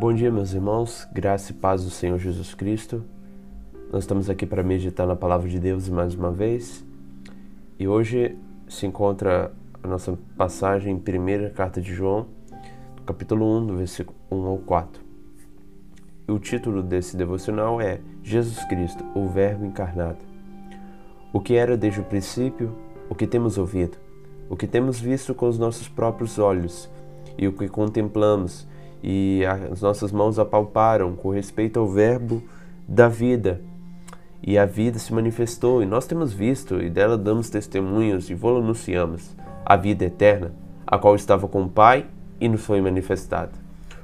Bom dia, meus irmãos, graça e paz do Senhor Jesus Cristo. Nós estamos aqui para meditar na palavra de Deus mais uma vez. E hoje se encontra a nossa passagem em primeira carta de João, capítulo 1, do versículo 1 ao 4. E o título desse devocional é Jesus Cristo, o Verbo encarnado. O que era desde o princípio, o que temos ouvido, o que temos visto com os nossos próprios olhos e o que contemplamos e as nossas mãos apalparam com respeito ao Verbo da vida. E a vida se manifestou, e nós temos visto, e dela damos testemunhos e vou anunciamos a vida eterna, a qual estava com o Pai e nos foi manifestada.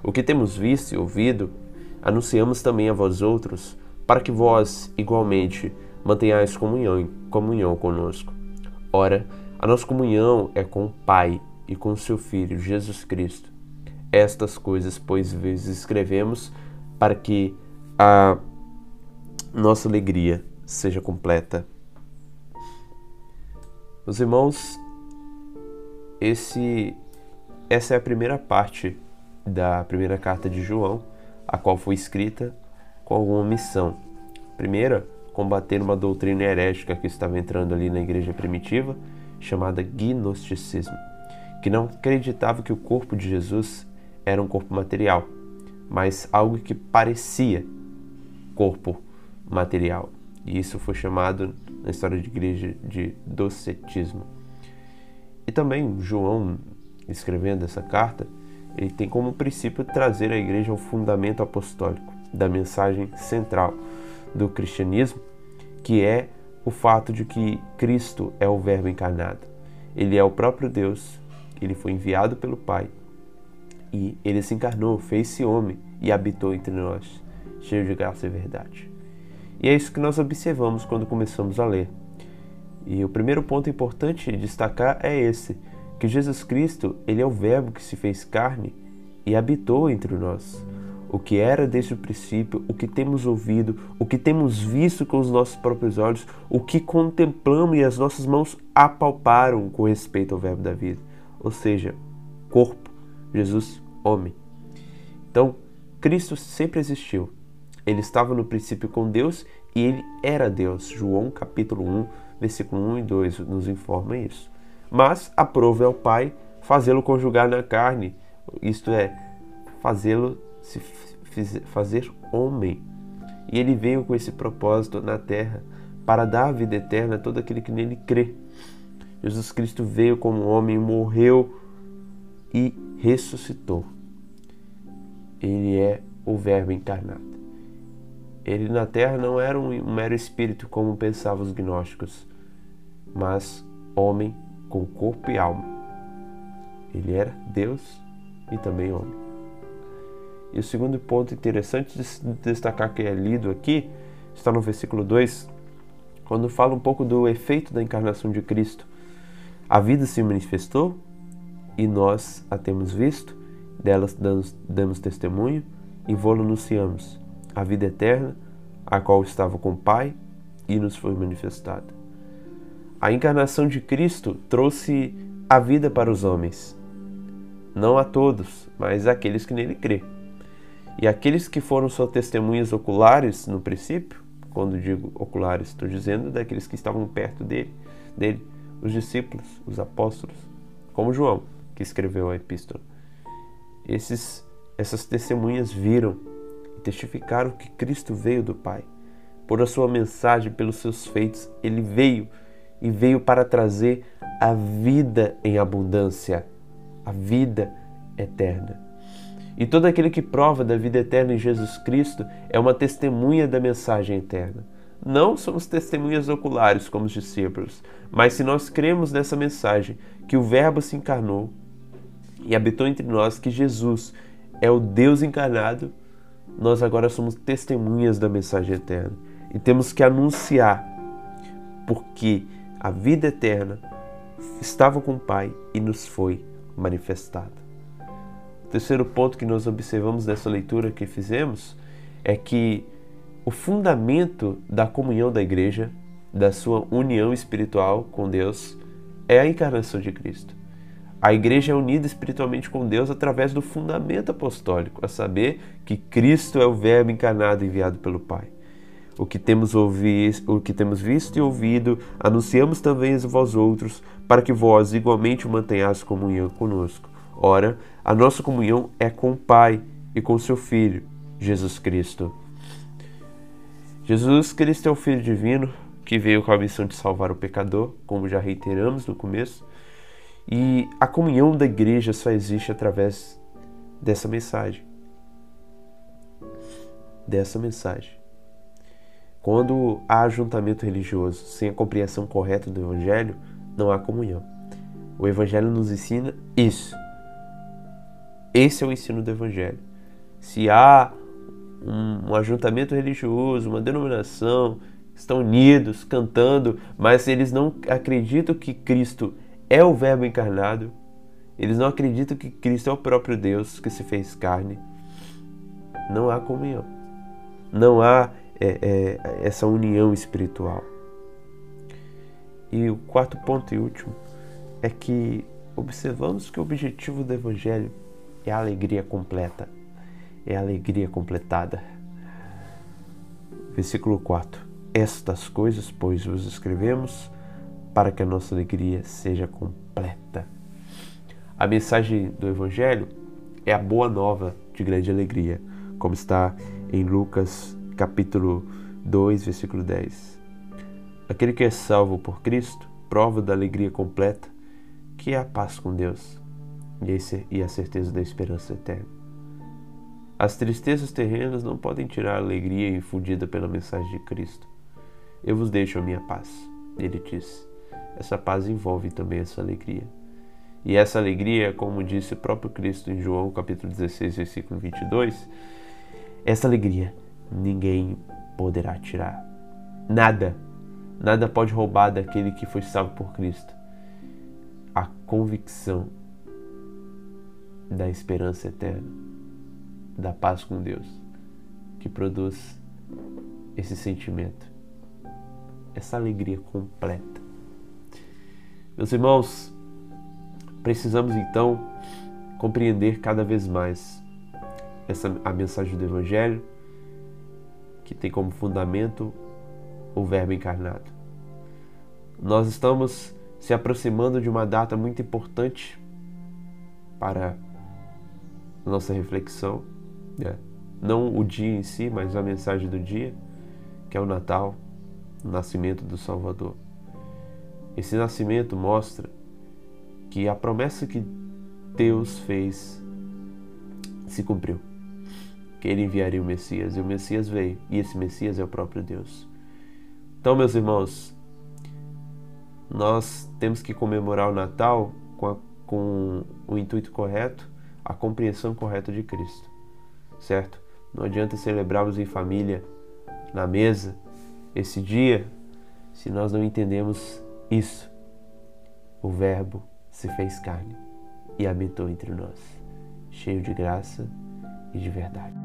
O que temos visto e ouvido, anunciamos também a vós outros, para que vós, igualmente, mantenhais comunhão, comunhão conosco. Ora, a nossa comunhão é com o Pai e com o seu Filho, Jesus Cristo estas coisas, pois vezes escrevemos para que a nossa alegria seja completa. Meus irmãos, esse, essa é a primeira parte da primeira carta de João, a qual foi escrita com alguma missão. Primeira, combater uma doutrina herética que estava entrando ali na igreja primitiva, chamada gnosticismo, que não acreditava que o corpo de Jesus era um corpo material, mas algo que parecia corpo material. E isso foi chamado na história de igreja de docetismo. E também João, escrevendo essa carta, ele tem como princípio trazer à igreja o fundamento apostólico da mensagem central do cristianismo, que é o fato de que Cristo é o Verbo encarnado. Ele é o próprio Deus, ele foi enviado pelo Pai e ele se encarnou, fez-se homem e habitou entre nós, cheio de graça e verdade. E é isso que nós observamos quando começamos a ler. E o primeiro ponto importante de destacar é esse, que Jesus Cristo, ele é o verbo que se fez carne e habitou entre nós. O que era desde o princípio, o que temos ouvido, o que temos visto com os nossos próprios olhos, o que contemplamos e as nossas mãos apalparam com respeito ao verbo da vida. Ou seja, corpo. Jesus homem. Então, Cristo sempre existiu. Ele estava no princípio com Deus e ele era Deus. João capítulo 1, versículo 1 e 2 nos informa isso. Mas aprove ao Pai fazê-lo conjugar na carne, isto é, fazê-lo se fazer homem. E ele veio com esse propósito na terra para dar a vida eterna a todo aquele que nele crê. Jesus Cristo veio como homem, morreu e ressuscitou ele é o Verbo encarnado. Ele na terra não era um mero espírito como pensavam os gnósticos, mas homem com corpo e alma. Ele era Deus e também homem. E o segundo ponto interessante de destacar que é lido aqui está no versículo 2, quando fala um pouco do efeito da encarnação de Cristo. A vida se manifestou e nós a temos visto delas damos, damos testemunho e vô anunciamos a vida eterna, a qual estava com o Pai e nos foi manifestada. A encarnação de Cristo trouxe a vida para os homens, não a todos, mas àqueles que nele crê. E aqueles que foram só testemunhas oculares no princípio, quando digo oculares, estou dizendo daqueles que estavam perto dele, dele, os discípulos, os apóstolos, como João, que escreveu a epístola esses, essas testemunhas viram e testificaram que Cristo veio do Pai. Por a sua mensagem, pelos seus feitos, ele veio e veio para trazer a vida em abundância, a vida eterna. E todo aquele que prova da vida eterna em Jesus Cristo é uma testemunha da mensagem eterna. Não somos testemunhas oculares como os discípulos, mas se nós cremos nessa mensagem que o Verbo se encarnou, e habitou entre nós, que Jesus é o Deus encarnado, nós agora somos testemunhas da mensagem eterna e temos que anunciar, porque a vida eterna estava com o Pai e nos foi manifestada. O terceiro ponto que nós observamos nessa leitura que fizemos é que o fundamento da comunhão da igreja, da sua união espiritual com Deus, é a encarnação de Cristo. A igreja é unida espiritualmente com Deus através do fundamento apostólico, a saber que Cristo é o Verbo encarnado enviado pelo Pai. O que temos ouvido, o que temos visto e ouvido, anunciamos também a vós outros, para que vós igualmente mantenhais comunhão conosco. Ora, a nossa comunhão é com o Pai e com seu Filho, Jesus Cristo. Jesus Cristo é o Filho Divino que veio com a missão de salvar o pecador, como já reiteramos no começo, e a comunhão da igreja só existe através dessa mensagem. Dessa mensagem. Quando há ajuntamento religioso sem a compreensão correta do Evangelho, não há comunhão. O Evangelho nos ensina isso. Esse é o ensino do Evangelho. Se há um, ajuntamento religioso, uma denominação, estão unidos, cantando, mas eles não acreditam que Cristo é o Verbo encarnado, eles não acreditam que Cristo é o próprio Deus que se fez carne, não há comunhão, não há é, é, essa união espiritual. E o quarto ponto e último é que observamos que o objetivo do Evangelho é a alegria completa, é a alegria completada. Versículo 4: Estas coisas, pois, vos escrevemos para que a nossa alegria seja completa. A mensagem do Evangelho é a boa nova de grande alegria, como está em Lucas capítulo 2, versículo 10. Aquele que é salvo por Cristo prova da alegria completa, que é a paz com Deus e a certeza da esperança eterna. As tristezas terrenas não podem tirar a alegria infundida pela mensagem de Cristo. Eu vos deixo a minha paz, ele disse. Essa paz envolve também essa alegria. E essa alegria, como disse o próprio Cristo em João capítulo 16, versículo 22, essa alegria ninguém poderá tirar. Nada, nada pode roubar daquele que foi salvo por Cristo. A convicção da esperança eterna, da paz com Deus, que produz esse sentimento, essa alegria completa. Meus irmãos, precisamos então compreender cada vez mais essa a mensagem do evangelho que tem como fundamento o verbo encarnado. Nós estamos se aproximando de uma data muito importante para nossa reflexão, né? não o dia em si, mas a mensagem do dia, que é o Natal, o nascimento do Salvador. Esse nascimento mostra que a promessa que Deus fez se cumpriu. Que ele enviaria o Messias, e o Messias veio, e esse Messias é o próprio Deus. Então, meus irmãos, nós temos que comemorar o Natal com, a, com o intuito correto a compreensão correta de Cristo, certo? Não adianta celebrarmos em família, na mesa, esse dia, se nós não entendemos isso. O Verbo se fez carne e habitou entre nós, cheio de graça e de verdade.